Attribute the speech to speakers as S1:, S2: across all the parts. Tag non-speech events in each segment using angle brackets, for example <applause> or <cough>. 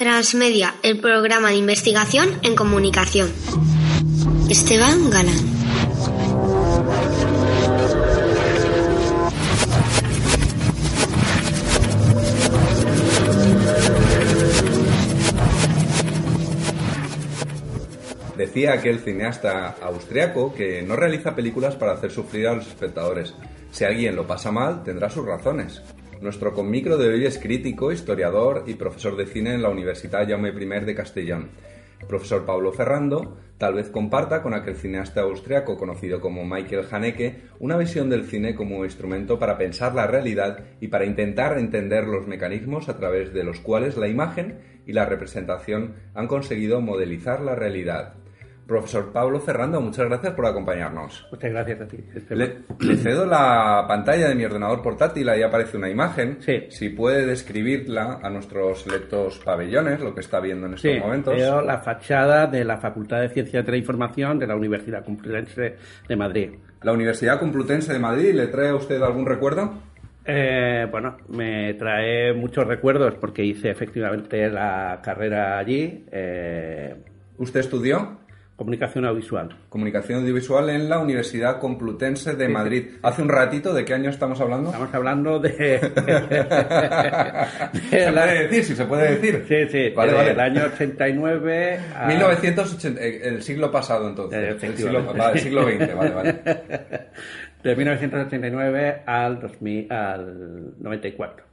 S1: Transmedia, el programa de investigación en comunicación. Esteban Galán.
S2: Decía aquel cineasta austriaco que no realiza películas para hacer sufrir a los espectadores. Si alguien lo pasa mal, tendrá sus razones. Nuestro conmicro de hoy es crítico, historiador y profesor de cine en la Universidad Jaume I de Castellón. El profesor Pablo Ferrando tal vez comparta con aquel cineasta austriaco conocido como Michael Haneke una visión del cine como instrumento para pensar la realidad y para intentar entender los mecanismos a través de los cuales la imagen y la representación han conseguido modelizar la realidad. Profesor Pablo Ferrando, muchas gracias por acompañarnos.
S3: Muchas gracias a ti.
S2: Le, le, cedo la pantalla de mi ordenador portátil, ahí aparece una imagen.
S3: Sí.
S2: Si puede describirla a nuestros selectos pabellones, lo que está viendo en estos
S3: sí,
S2: momentos.
S3: Veo la fachada de la Facultad de Ciencias de la Información de la Universidad Complutense de Madrid.
S2: ¿La Universidad Complutense de Madrid le trae a usted algún recuerdo?
S3: Eh, bueno, me trae muchos recuerdos porque hice efectivamente la carrera allí. Eh...
S2: ¿Usted estudió?
S3: Comunicación audiovisual.
S2: Comunicación audiovisual en la Universidad Complutense de Madrid. Hace un ratito, ¿de qué año estamos hablando?
S3: Estamos hablando de... <laughs>
S2: ¿Se puede decir? Sí, se puede decir.
S3: Sí, sí.
S2: Vale, vale.
S3: año 89 a...
S2: 1980, eh, el siglo pasado entonces.
S3: Eh,
S2: el, siglo, vale, el siglo XX, vale, vale. <laughs>
S3: De 1989 al, 2000, al 94.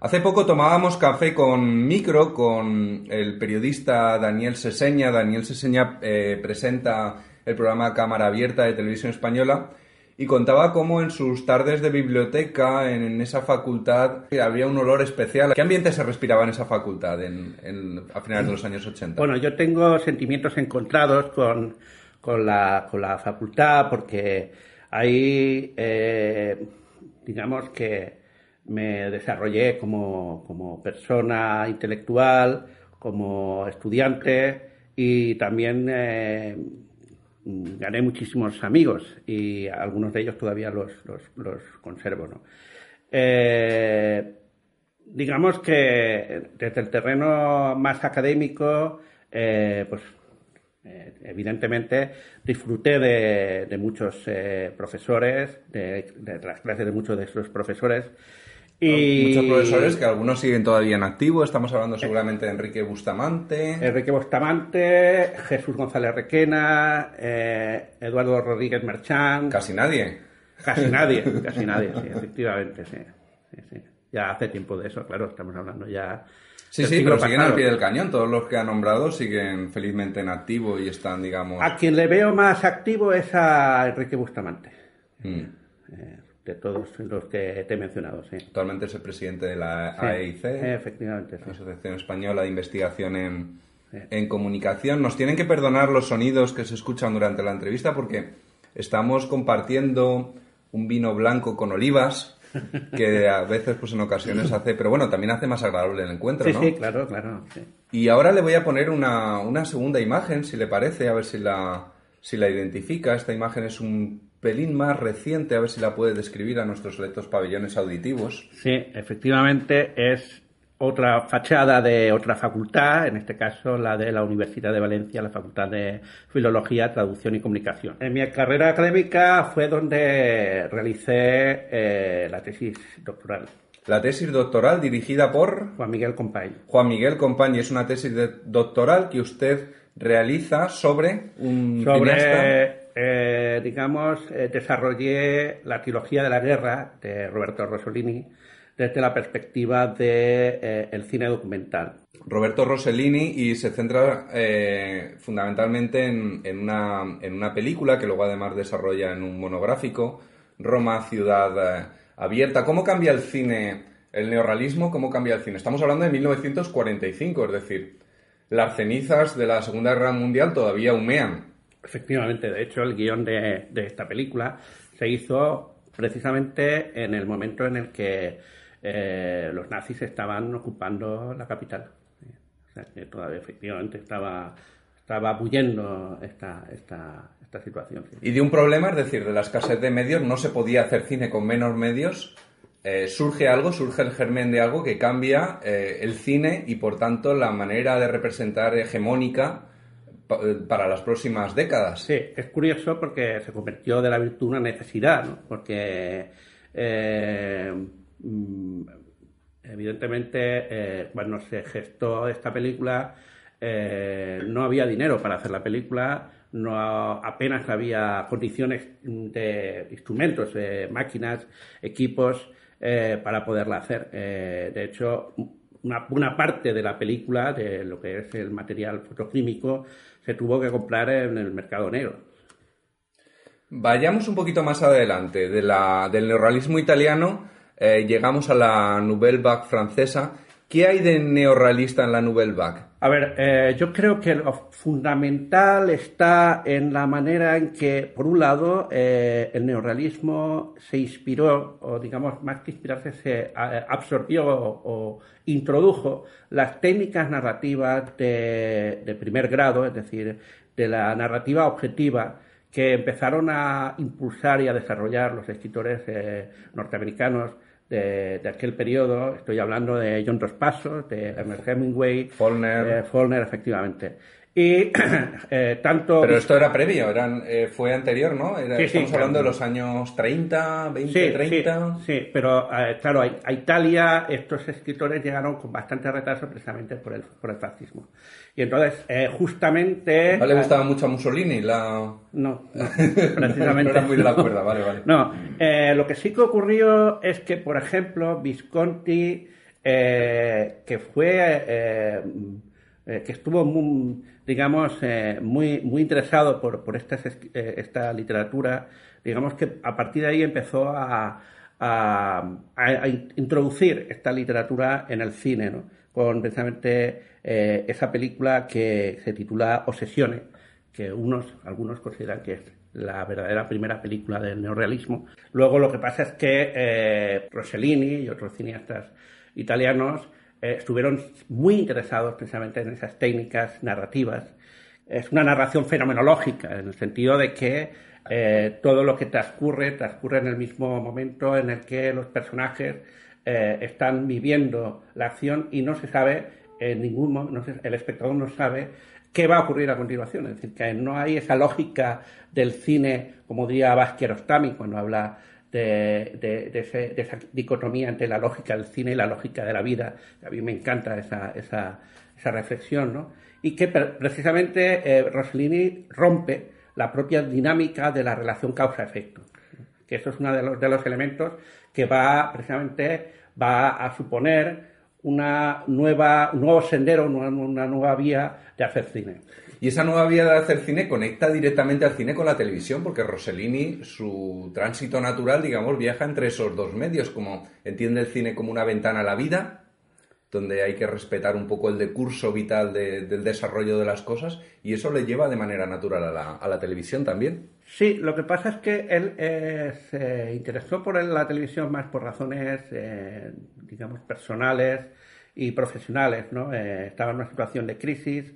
S2: Hace poco tomábamos café con micro con el periodista Daniel Seseña. Daniel Seseña eh, presenta el programa Cámara Abierta de Televisión Española y contaba cómo en sus tardes de biblioteca, en, esa facultad, había un olor especial. ¿Qué ambiente se respiraba en esa facultad a finales de los años 80?
S3: Bueno, yo tengo sentimientos encontrados con, con, la, con la facultad porque ahí, eh, digamos que me desarrollé como, como, persona intelectual, como estudiante y también eh, gané muchísimos amigos y algunos de ellos todavía los, los, conservo. Eh, digamos que desde el terreno más académico, eh, pues evidentemente disfruté de, muchos profesores, de las clases de muchos de esos profesores
S2: y... Muchos profesores que algunos siguen todavía en activo. Estamos hablando seguramente de Enrique Bustamante.
S3: Enrique Bustamante, Jesús González Requena, eh, Eduardo Rodríguez Merchán.
S2: Casi nadie.
S3: Casi nadie, <laughs> casi nadie, sí, efectivamente, sí. sí, sí. Ya hace tiempo de eso, claro, estamos hablando ya.
S2: Sí, sí, pero siguen al pie del cañón. Todos los que ha nombrado siguen felizmente en activo y están, digamos.
S3: A quien le veo más activo es a Enrique Bustamante.
S2: Mm.
S3: Eh, de todos los que te he mencionado, sí.
S2: Actualmente es el presidente de la
S3: sí,
S2: AEIC,
S3: efectivamente, sí.
S2: la Asociación Española de Investigación en, en, Comunicación. Nos tienen que perdonar los sonidos que se escuchan durante la entrevista porque estamos compartiendo un vino blanco con olivas <laughs> que a veces, pues en ocasiones hace, pero bueno, también hace más agradable el encuentro,
S3: sí,
S2: ¿no?
S3: Sí, claro, claro.
S2: Y ahora le voy a poner una, una segunda imagen, si le parece, a ver si la, si la identifica. Esta imagen es un pelín más reciente, a ver si la puede describir a nuestros selectos pabellones auditivos.
S3: Sí, efectivamente es otra fachada de otra facultad, en este caso la de la Universidad de Valencia, la Facultad de Filología, Traducción y Comunicación. En mi carrera académica fue donde realicé eh, la tesis doctoral.
S2: La tesis doctoral dirigida por
S3: Juan Miguel Compañ.
S2: Juan Miguel Compañ es una tesis doctoral que usted realiza sobre un
S3: sobre eh, digamos, eh, desarrollé la trilogía de la guerra de Roberto Rossellini desde la perspectiva del de, eh, cine documental.
S2: Roberto Rossellini y se centra eh, fundamentalmente en, en, una, en, una, película que luego además desarrolla en un monográfico, Roma, ciudad abierta. ¿Cómo cambia el cine, el neorrealismo, cómo cambia el cine? Estamos hablando de 1945, es decir, las cenizas de la Segunda Guerra Mundial todavía humean.
S3: Efectivamente, de hecho, el guion de, de, esta película se hizo precisamente en el momento en el que eh, los nazis estaban ocupando la capital. O sea, que todavía efectivamente estaba, estaba bullendo esta, esta, esta situación.
S2: Y de un problema, es decir, de la escasez de medios, no se podía hacer cine con menos medios. eh, surge algo, surge el germen de algo que cambia eh, el cine y por tanto la manera de representar hegemónica para las próximas décadas.
S3: Sí, es curioso porque se convirtió de la virtud una necesidad, ¿no? porque mm, evidentemente cuando se gestó esta película no había dinero para hacer la película, no apenas había condiciones de instrumentos, máquinas, equipos eh, para poderla hacer. Eh, de hecho, una, una, parte de la película, de lo que es el material fotoquímico, se tuvo que comprar en el mercado negro.
S2: Vayamos un poquito más adelante. De del neorrealismo italiano eh, llegamos a la Nouvelle Vague francesa ¿Qué hay de neorrealista en la Nouvelle Vague?
S3: A ver, eh, yo creo que lo fundamental está en la manera en que, por un lado, eh, el neorrealismo se inspiró, o digamos, más que inspirarse, se eh, absorbió o, introdujo las técnicas narrativas de, primer grado, es decir, de la narrativa objetiva, que empezaron a impulsar y a desarrollar los escritores norteamericanos de, aquel periodo. Estoy hablando de John Dos Passos, de Ernest Hemingway,
S2: Follner,
S3: eh, efectivamente. Y <clears throat> eh, tanto...
S2: Pero esto era previo, eran, eh, fue anterior, ¿no? estamos hablando de los años 30, 20, 30...
S3: Sí, pero claro, a, Italia estos escritores llegaron con bastante retraso precisamente por el, por el fascismo. Y entonces, justamente...
S2: ¿No le gustaba mucho a Mussolini la...?
S3: No, precisamente... <laughs> no
S2: era muy de la cuerda, vale, vale.
S3: No, lo que sí que ocurrió es que, por ejemplo, Visconti, que fue... que estuvo muy, digamos, eh, muy, muy interesado por, por esta, eh, esta literatura, digamos que a partir de ahí empezó a, a, introducir esta literatura en el cine, ¿no? con precisamente eh, esa película que se titula Obsesiones, que unos, algunos consideran que es la verdadera primera película del neorealismo. Luego lo que pasa es que Rossellini y otros cineastas italianos eh, estuvieron muy interesados precisamente en esas técnicas narrativas. Es una narración fenomenológica, en el sentido de que eh, todo lo que transcurre transcurre en el mismo momento en el que los personajes eh, están viviendo la acción y no se sabe en ningún el espectador no sabe qué va a ocurrir a continuación. Es decir, que no hay esa lógica del cine, como diría Vázquez Ostami cuando habla de, esa dicotomía entre la lógica del cine y la lógica de la vida. A mí me encanta esa, esa, reflexión, ¿no? Y que precisamente eh, Rossellini rompe la propia dinámica de la relación causa-efecto. Que eso es uno de los, de los elementos que va precisamente va a suponer una nueva, un nuevo sendero, una nueva vía de hacer cine.
S2: Y esa nueva vía de hacer cine conecta directamente al cine con la televisión, porque Rossellini, su tránsito natural, digamos, viaja entre esos dos medios, como entiende el cine como una ventana a la vida, donde hay que respetar un poco el decurso vital del desarrollo de las cosas, y eso le lleva de manera natural a la, televisión también.
S3: Sí, lo que pasa es que él eh, se interesó por la televisión más por razones, eh, digamos, personales y profesionales, ¿no? Eh, estaba en una situación de crisis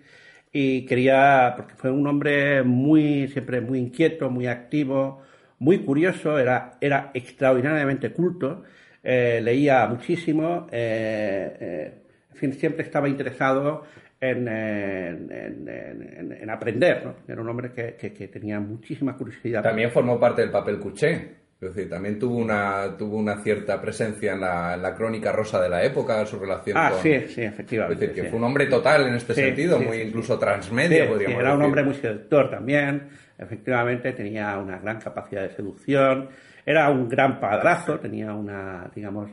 S3: y quería, porque fue un hombre muy, siempre muy inquieto, muy activo, muy curioso, era, era extraordinariamente culto, eh, leía muchísimo, eh, eh, en fin, siempre estaba interesado en, en, aprender, ¿no? Era un hombre que, que, tenía muchísima curiosidad.
S2: También formó parte del papel Cuché. Es decir, también tuvo una, tuvo una cierta presencia en la, crónica rosa de la época, su relación
S3: ah,
S2: con...
S3: sí, sí, efectivamente.
S2: Es decir, que fue un hombre total en este sentido, muy incluso transmedia, podríamos
S3: Era un hombre muy seductor también, efectivamente, tenía una gran capacidad de seducción, era un gran padrazo, tenía una, digamos,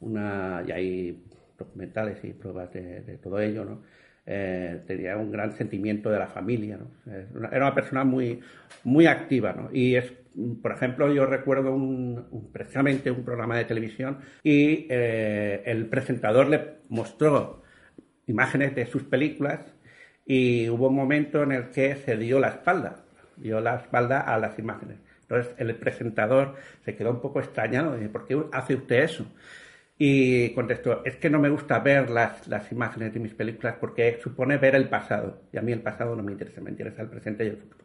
S3: una... y hay documentales y pruebas de, todo ello, ¿no? Eh, tenía un gran sentimiento de la familia. Era una persona muy, muy activa. Y es por ejemplo, yo recuerdo un, precisamente un programa de televisión y eh, el presentador le mostró imágenes de sus películas y hubo un momento en el que se dio la espalda, dio la espalda a las imágenes. Entonces el presentador se quedó un poco extrañado, y ¿por qué hace usted eso? Y contestó, es que no me gusta ver las, las imágenes de mis películas porque supone ver el pasado. Y a mí el pasado no me interesa, me interesa el presente y el futuro.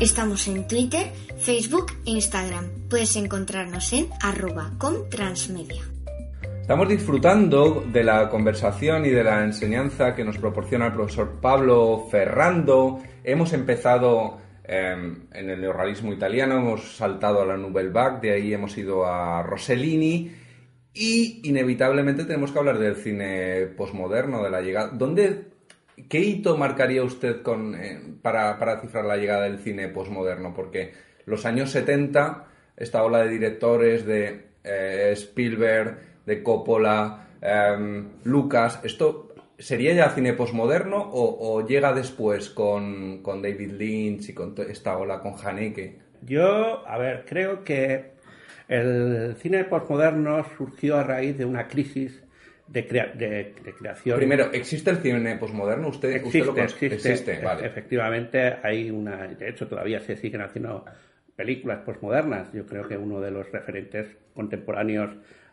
S1: Estamos en Twitter, Facebook e Instagram. Puedes encontrarnos en arroba comtransmedia.
S2: Estamos disfrutando de la conversación y de la enseñanza que nos proporciona el profesor Pablo Ferrando. Hemos empezado em, en el neorrealismo italiano, hemos saltado a la Nouvelle Vague, de ahí hemos ido a Rossellini y inevitablemente tenemos que hablar del cine posmoderno, de la llegada. ¿Dónde, ¿Qué hito marcaría usted eh, para, para cifrar la llegada del cine posmoderno? Porque los años 70, esta ola de directores de eh, Spielberg, de Coppola, em, Lucas, ¿esto sería ya cine posmoderno o, o llega después con, con, David Lynch y con esta ola con Haneke?
S3: Yo, a ver, creo que el cine posmoderno surgió a raíz de una crisis de, de, creación.
S2: Primero, ¿existe el cine posmoderno? ¿Usted,
S3: existe,
S2: usted lo
S3: existe,
S2: existe vale.
S3: Efectivamente, hay una. De hecho, todavía se siguen haciendo películas posmodernas. Yo creo que uno de los referentes contemporáneos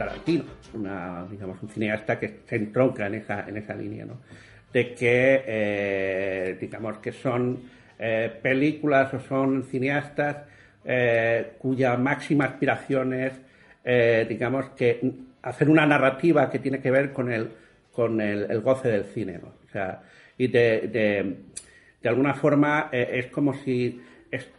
S3: Tarantino, una, digamos, un cineasta que se entronca en esa, en esa línea, ¿no? De que, eh, digamos, que son eh, películas o son cineastas eh, cuya máxima aspiración es, digamos, que hacer una narrativa que tiene que ver con el, con el, goce del cine, ¿no? O sea, y de, de, alguna forma es como si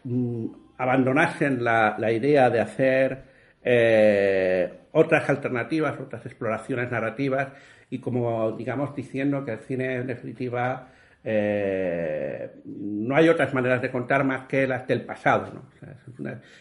S3: mm, abandonasen la, la, idea de hacer otras alternativas, otras exploraciones narrativas y como, digamos, diciendo que el cine en definitiva eh, no hay otras maneras de contar más que las del pasado. ¿no?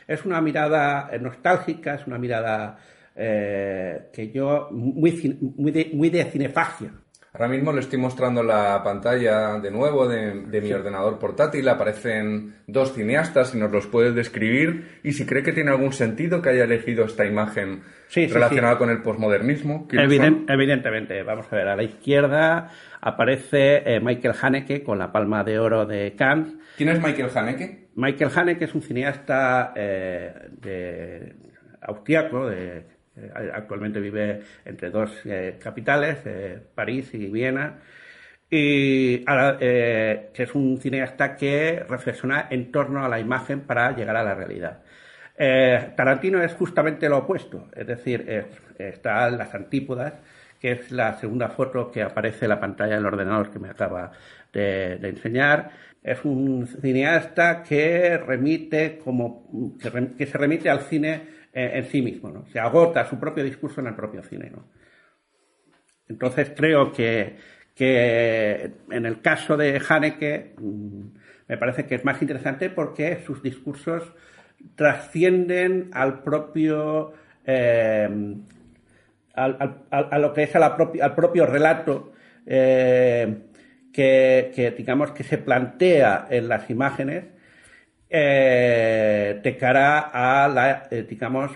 S3: es, una, mirada nostálgica, es una mirada eh, que yo muy, muy, de, muy de cinefagia.
S2: Ahora mismo le estoy mostrando la pantalla de nuevo de, mi ordenador portátil. Aparecen dos cineastas y nos los puede describir. Y si cree que tiene algún sentido que haya elegido esta imagen relacionada con el posmodernismo.
S3: evidentemente. Vamos a ver, a la izquierda aparece eh, Michael Haneke con la palma de oro de Cannes.
S2: ¿Quién es Michael Haneke?
S3: Michael Haneke es un cineasta eh, de, austriaco, de actualmente vive entre dos eh, capitales, eh, París y Viena, y es un cineasta que reflexiona en torno a la imagen para llegar a la realidad. Tarantino es justamente lo opuesto, es decir, está en las antípodas, que es la segunda foto que aparece en la pantalla del ordenador que me acaba de, enseñar. Es un cineasta que remite como que se remite al cine eh, en sí mismo, ¿no? Se agota su propio discurso en el propio cine, ¿no? Entonces creo que, que en el caso de Haneke mm, me parece que es más interesante porque sus discursos trascienden al propio eh, al, a lo que es la al propio relato eh, que, que, digamos que se plantea en las imágenes eh, de cara a la, eh, digamos,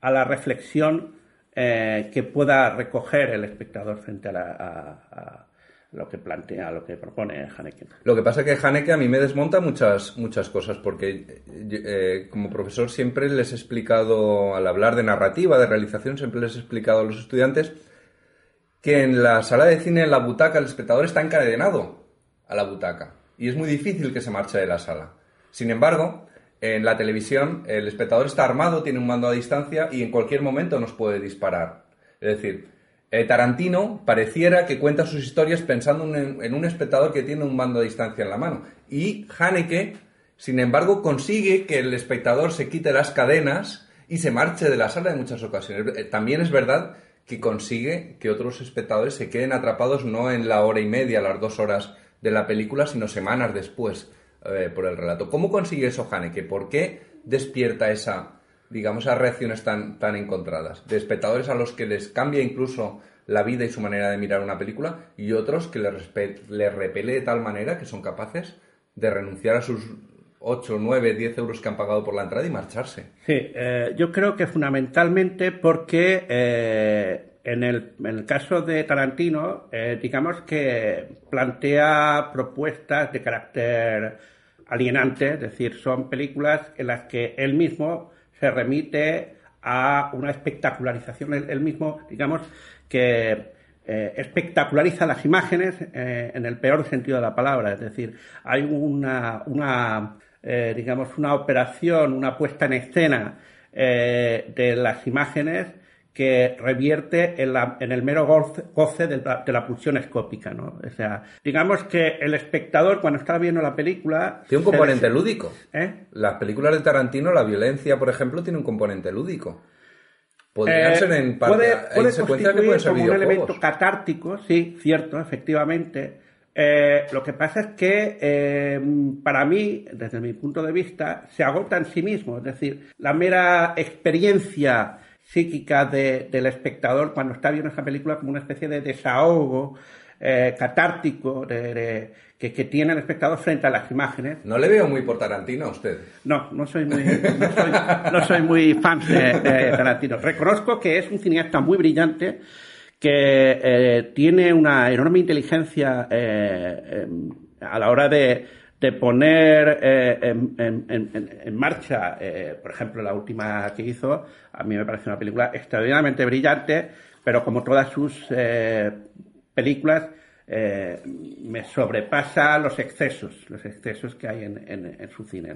S3: a la reflexión eh, que pueda recoger el espectador frente a, lo que plantea, lo que propone Haneke.
S2: Lo que pasa es que Haneke a mí me desmonta muchas, muchas cosas, porque eh, como profesor siempre les he explicado, al hablar de narrativa, de realización, siempre les he explicado a los estudiantes que en la sala de cine, en la butaca, el espectador está encadenado a la butaca y es muy difícil que se marche de la sala. Sin embargo, en la televisión el espectador está armado, tiene un mando a distancia y en cualquier momento nos puede disparar. Es decir, eh, Tarantino pareciera que cuenta sus historias pensando en, un espectador que tiene un mando a distancia en la mano. Y Haneke, sin embargo, consigue que el espectador se quite las cadenas y se marche de la sala en muchas ocasiones. Eh, también es verdad que consigue que otros espectadores se queden atrapados no en la hora y media, las dos horas de la película, sino semanas después. Eh, por el relato. ¿Cómo consigue eso Haneke? ¿Por qué despierta esa, digamos, esas reacciones tan, tan encontradas? De espectadores a los que les cambia incluso la vida y su manera de mirar una película y otros que les, les repele de tal manera que son capaces de renunciar a sus 8, 9, 10 euros que han pagado por la entrada y marcharse.
S3: Sí, eh, yo creo que fundamentalmente porque eh, en, el, en, el, caso de Tarantino, eh, digamos que plantea propuestas de carácter alienante, es decir, son películas en las que él mismo se remite a una espectacularización, él, él mismo, digamos, que eh, espectaculariza las imágenes eh, en el peor sentido de la palabra, es decir, hay una, una digamos, una operación, una puesta en escena de las imágenes que revierte en, la, en el mero goce, goce de, la, de, la, pulsión escópica, ¿no? O sea, digamos que el espectador cuando está viendo la película...
S2: Tiene un componente lúdico. ¿Eh? Las películas de Tarantino, la violencia, por ejemplo, tiene un componente lúdico. Podrían
S3: Eh,
S2: ser en parte...
S3: puede, puede
S2: que
S3: constituir
S2: pueden ser
S3: como un elemento catártico, sí, cierto, efectivamente. Eh, lo que pasa es que eh, para mí, desde mi punto de vista, se agota en sí mismo. Es decir, la mera experiencia psíquica de- del espectador cuando está viendo esa película como una especie de desahogo eh, catártico de- de- que, que tiene el espectador frente a las imágenes.
S2: No le veo muy por Tarantino a usted.
S3: No, no soy muy, no soy, no soy muy fan de, de Tarantino. Reconozco que es un cineasta muy brillante, que eh, tiene una enorme inteligencia eh, eh, a la hora de, de poner eh, en, en- en- en marcha, eh, por ejemplo, la última que hizo, a mí me parece una película extraordinariamente brillante, pero como todas sus eh, películas, eh, me sobrepasa los excesos, los excesos que hay en, su cine.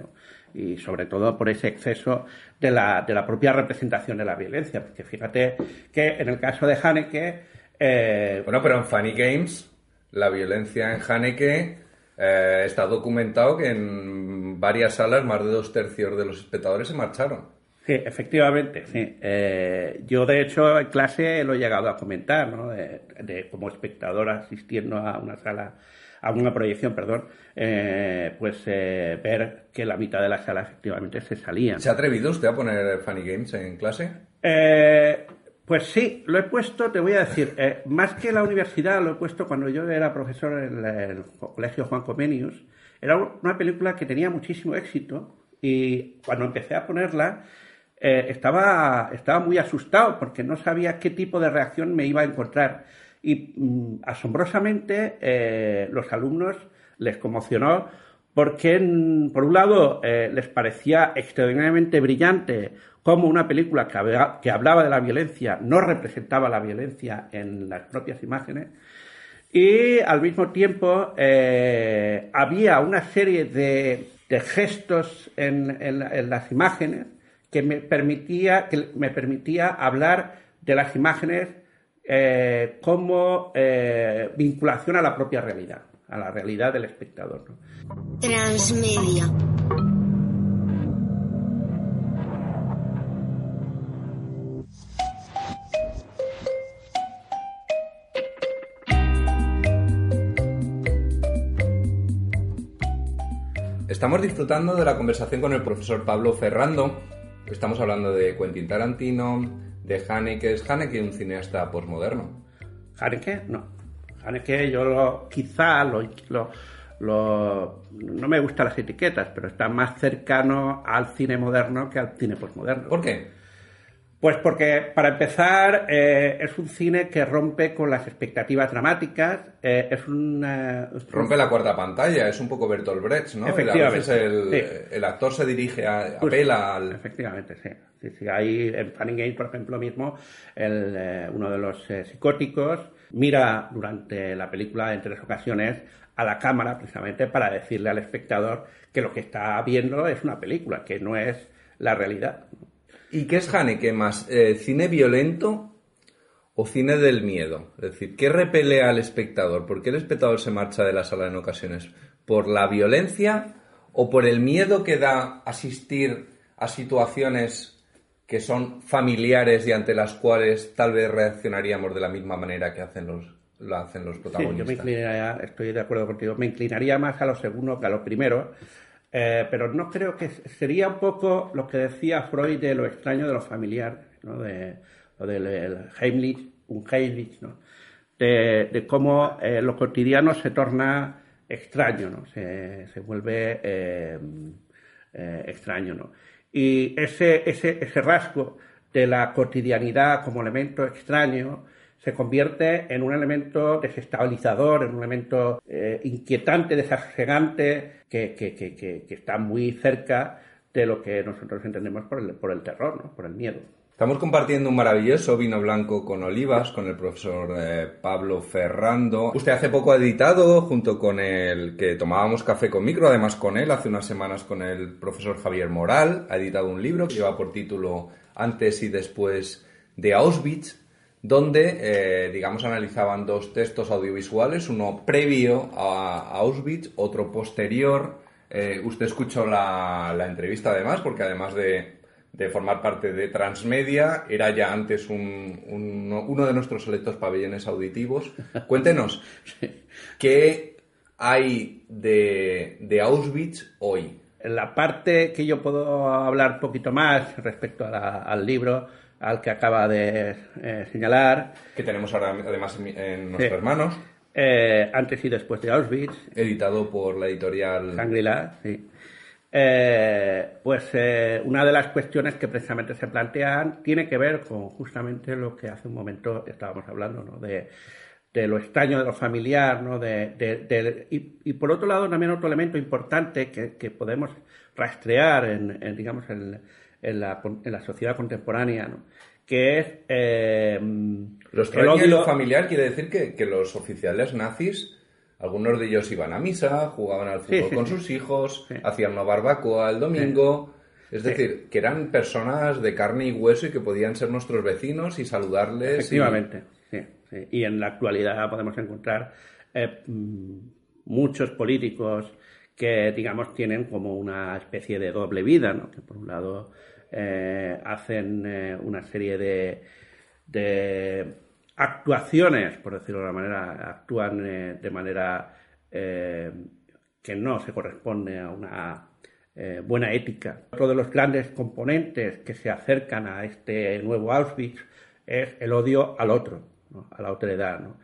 S3: Y sobre todo por ese exceso de la, de la propia representación de la violencia, porque fíjate que en el caso de Haneke,
S2: Bueno, pero en Funny Games, la violencia en Haneke eh, está documentado que en varias salas más de dos tercios de los espectadores se marcharon.
S3: Sí, efectivamente, sí. Eh, yo, de hecho, en clase lo he llegado a comentar, ¿no? De, de- como espectador asistiendo a una sala, a una proyección, perdón, eh, pues eh, ver que la mitad de la sala efectivamente se salían.
S2: ¿Se ha atrevido usted a poner Funny Games en clase?
S3: Pues sí, lo he puesto, te voy a decir, eh, más que la universidad, lo he puesto cuando yo era profesor en el, Colegio Juan Comenius. Era una película que tenía muchísimo éxito y cuando empecé a ponerla eh, estaba, estaba muy asustado porque no sabía qué tipo de reacción me iba a encontrar. Y mm, asombrosamente eh, los alumnos les conmocionó porque, mm, por un lado, les parecía extraordinariamente brillante cómo una película que, habla- que hablaba de la violencia no representaba la violencia en las propias imágenes. Y al mismo tiempo eh, había una serie de, de gestos en, en en las imágenes que me permitía, que me permitía hablar de las imágenes eh, como eh, vinculación a la propia realidad, a la realidad del espectador. ¿no?
S1: Transmedia.
S2: Estamos disfrutando de la conversación con el profesor Pablo Ferrando. Estamos hablando de Quentin Tarantino, de Haneke. ¿Es Haneke un cineasta posmoderno?
S3: Haneke, no. Haneke yo lo, quizá lo, lo- lo- no me gustan las etiquetas, pero está más cercano al cine moderno que al cine posmoderno.
S2: ¿Por qué?
S3: Pues porque, para empezar, eh, es un cine que rompe con las expectativas dramáticas, eh, es
S2: Rompe la cuarta pantalla, es un poco Bertolt Brecht, ¿no?
S3: Efectivamente,
S2: A veces el,
S3: sí.
S2: el actor se dirige, a,
S3: Justo.
S2: apela al...
S3: Efectivamente, sí. sí, sí. Ahí en Funny Games, por ejemplo, mismo, el, eh, uno de los eh, psicóticos mira durante la película en tres ocasiones a la cámara precisamente para decirle al espectador que lo que está viendo es una película, que no es la realidad.
S2: ¿Y qué es Haneke más? Eh, ¿Cine violento o cine del miedo? Es decir, ¿qué repele al espectador? ¿Por qué el espectador se marcha de la sala en ocasiones? ¿Por la violencia o por el miedo que da asistir a situaciones que son familiares y ante las cuales tal vez reaccionaríamos de la misma manera que hacen los, lo hacen los
S3: Sí, yo
S2: protagonistas?
S3: me inclinaría, estoy de acuerdo contigo, me inclinaría más a lo segundo que a lo primero, eh, pero no creo que sería un poco lo que decía Freud de lo extraño de lo familiar, ¿no? de lo del el Heimlich, un Heimlich, ¿no? de, de cómo eh, lo cotidiano se torna extraño, ¿no? se, se vuelve eh, extraño, ¿no? Y ese, ese, ese rasgo de la cotidianidad como elemento extraño se convierte en un elemento desestabilizador, en un elemento eh, inquietante, desasegante, que, que, que, que, está muy cerca de lo que nosotros entendemos por el, por el terror, ¿no? por el miedo.
S2: Estamos compartiendo un maravilloso vino blanco con olivas con el profesor eh, Pablo Ferrando. Usted hace poco ha editado, junto con el que tomábamos café con micro, además con él, hace unas semanas con el profesor Javier Moral, ha editado un libro que lleva por título Antes y después de Auschwitz, donde, eh, digamos, analizaban dos textos audiovisuales, uno previo a Auschwitz, otro posterior. Eh, usted escuchó la, la entrevista además, porque además de de formar parte de Transmedia, era ya antes un, uno de nuestros selectos pabellones auditivos. <laughs> Cuéntenos, ¿qué hay de, Auschwitz hoy?
S3: La parte que yo puedo hablar un poquito más respecto al libro al que acaba de eh, señalar.
S2: Que tenemos ahora además en, nuestras manos.
S3: Eh, antes y después de Auschwitz.
S2: Editado por la editorial.
S3: Shangri-La, sí. Eh, pues eh, una de las cuestiones que precisamente se plantean tiene que ver con justamente lo que hace un momento estábamos hablando, ¿no? de, lo extraño de lo familiar, ¿no? De, y, por otro lado también otro elemento importante que, podemos rastrear en, digamos en, la, en, la, sociedad contemporánea, ¿no? que es
S2: eh, lo extraño de lo familiar quiere decir que, que los oficiales nazis algunos de ellos iban a misa, jugaban al fútbol con sus hijos, hacían una barbacoa el domingo. Es decir, que eran personas de carne y hueso y que podían ser nuestros vecinos y saludarles.
S3: Efectivamente, y... sí, Y en la actualidad podemos encontrar eh, mm, muchos políticos que, digamos, tienen como una especie de doble vida, ¿no? Que por un lado eh, hacen eh, una serie de actuaciones, por decirlo de alguna manera, actúan eh, de manera que no se corresponde a una buena ética. Otro de los grandes componentes que se acercan a este nuevo Auschwitz es el odio al otro, a la otredad. ¿no?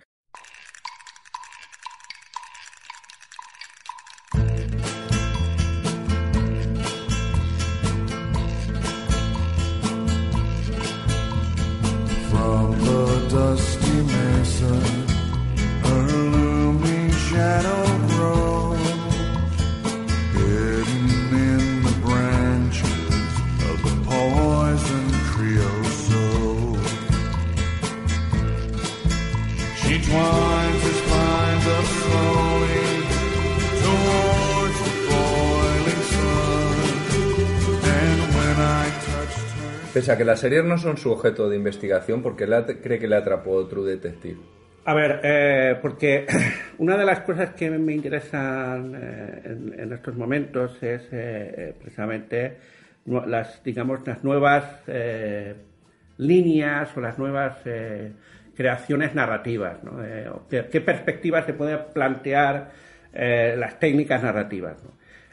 S2: Que las series no son su objeto de investigación, ¿por qué cree que le atrapó True Detective?
S3: A ver, eh, porque <coughs> una de las cosas que me interesan eh, en, estos momentos es eh, precisamente las, digamos, las nuevas líneas o las nuevas creaciones narrativas. ¿no? ¿qué, perspectivas se pueden plantear las técnicas narrativas?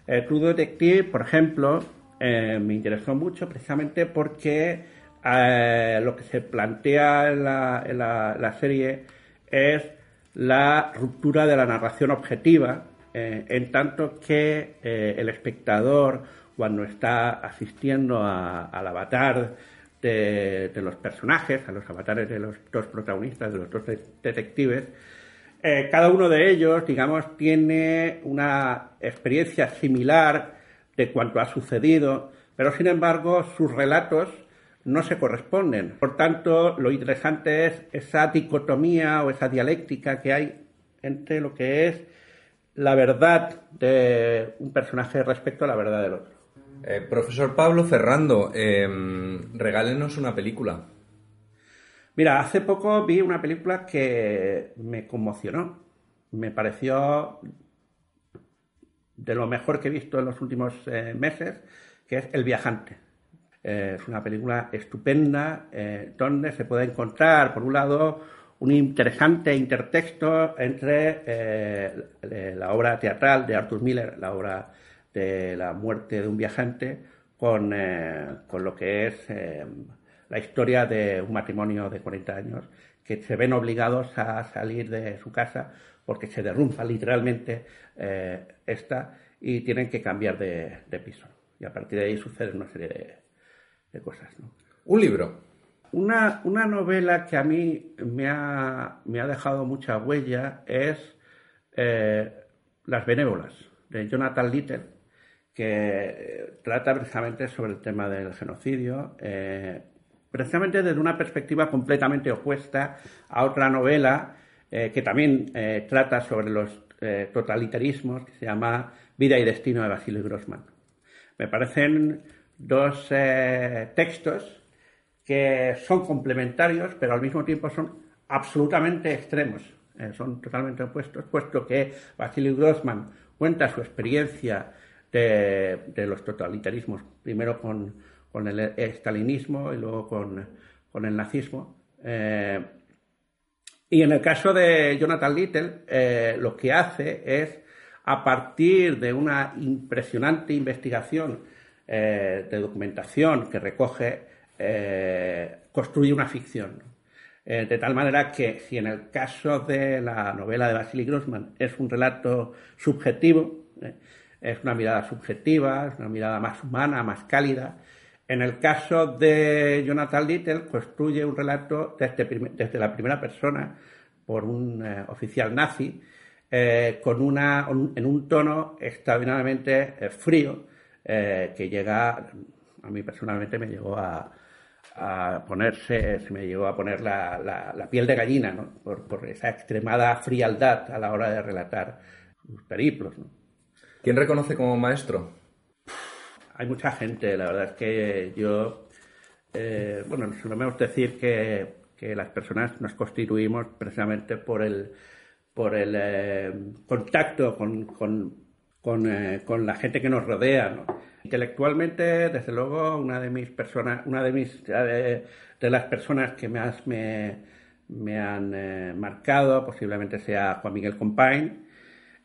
S3: True Detective, por ejemplo, eh, me interesó mucho precisamente porque eh, lo que se plantea en la, serie es la ruptura de la narración objetiva, eh, en tanto que el espectador, cuando está asistiendo al avatar de, los personajes, a los avatares de los dos protagonistas, de los dos detectives, cada uno de ellos, digamos, tiene una experiencia similar de cuanto ha sucedido, pero sin embargo sus relatos no se corresponden. Por tanto, lo interesante es esa dicotomía o esa dialéctica que hay entre lo que es la verdad de un personaje respecto a la verdad del otro.
S2: Eh, profesor Pablo Ferrando, em, regálenos una película.
S3: Mira, hace poco vi una película que me conmocionó. Me pareció de lo mejor que he visto en los últimos eh, meses, que es El viajante. Eh, es una película estupenda eh, donde se puede encontrar, por un lado, un interesante intertexto entre la obra teatral de Arthur Miller, la obra de la muerte de un viajante, con, con lo que es la historia de un matrimonio de 40 años que se ven obligados a salir de su casa porque se derrumba literalmente eh, esta y tienen que cambiar de, piso. Y a partir de ahí sucede una serie de, cosas.
S2: Un libro.
S3: Una, una, novela que a mí me ha, me ha dejado mucha huella es eh, Las Benévolas, de Jonathan Little, que trata precisamente sobre el tema del genocidio, eh, precisamente desde una perspectiva completamente opuesta a otra novela eh, que también trata sobre los totalitarismos, que se llama Vida y Destino de Basilio Grossman. Me parecen dos textos que son complementarios, pero al mismo tiempo son absolutamente extremos. Eh, son totalmente opuestos, puesto que Vasily Grossman cuenta su experiencia de, los totalitarismos, primero con, el estalinismo y luego con, el nazismo. Eh, y en el caso de Jonathan Little, eh, lo que hace es, a partir de una impresionante investigación de documentación que recoge, construye una ficción. Eh, de tal manera que si en el caso de la novela de Vasily Grossman es un relato subjetivo, eh, es una mirada subjetiva, es una mirada más humana, más cálida, en el caso de Jonathan Little construye un relato desde, la primera persona por un eh, oficial nazi, con una, en un tono extraordinariamente frío, que llega, a mí personalmente me llegó a, a ponerse, se me llegó a poner la, la, piel de gallina, ¿no? Por, por, esa extremada frialdad a la hora de relatar sus periplos. ¿no?
S2: ¿Quién reconoce como maestro?
S3: Hay mucha gente, la verdad es que yo, eh, bueno, solemos decir que, que, las personas nos constituimos precisamente por el, por el eh, contacto con, con, eh, con la gente que nos rodea. Intelectualmente, desde luego, una de mis personas, una de mis de, las personas que más me, me han eh, marcado posiblemente sea Juan Miguel Compain,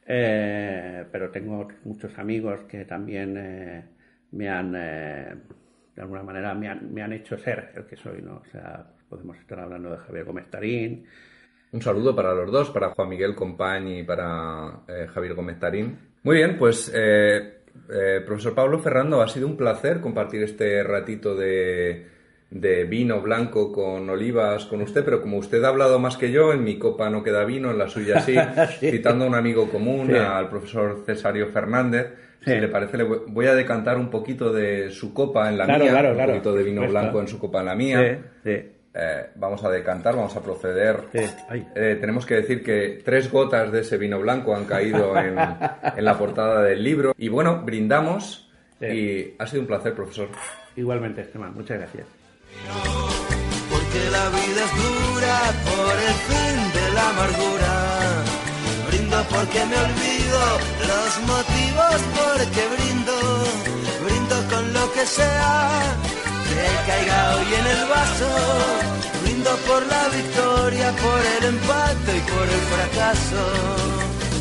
S3: eh, pero tengo muchos amigos que también eh, me han, de alguna manera, me han, me han, hecho ser el que soy, ¿no? O sea, podemos estar hablando de Javier Gómez Tarín.
S2: Un saludo para los dos, para Juan Miguel Compain y para Javier Gómez Tarín. Muy bien, pues eh, profesor Pablo Ferrando, ha sido un placer compartir este ratito de, vino blanco con olivas con usted, pero como usted ha hablado más que yo, en mi copa no queda vino, en la suya sí, <laughs> citando a un amigo común, al profesor Cesario Fernández. Si le parece, le voy a decantar un poquito de su copa en la mía, un poquito de vino blanco en su copa en la mía. Eh, vamos a decantar, vamos a proceder. Eh, tenemos que decir que tres gotas de ese vino blanco han caído <laughs> en, la portada del libro. Y bueno, brindamos y ha sido un placer, profesor.
S3: Igualmente, Esteban, muchas gracias.
S4: Porque la vida es dura por el fin de la amargura. Porque me olvido los motivos porque brindo. Brindo con lo que sea que caiga hoy en el vaso. Brindo por la victoria, por el empate y por el fracaso.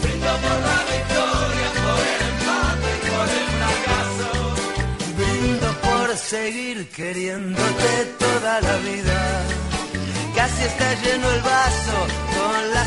S4: Brindo por la victoria, por el empate y por el fracaso. Brindo por seguir queriéndote toda la vida. Casi está lleno el vaso con la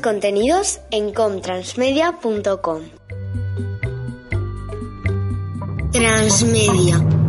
S1: Contenidos en comtransmedia.com. Transmedia.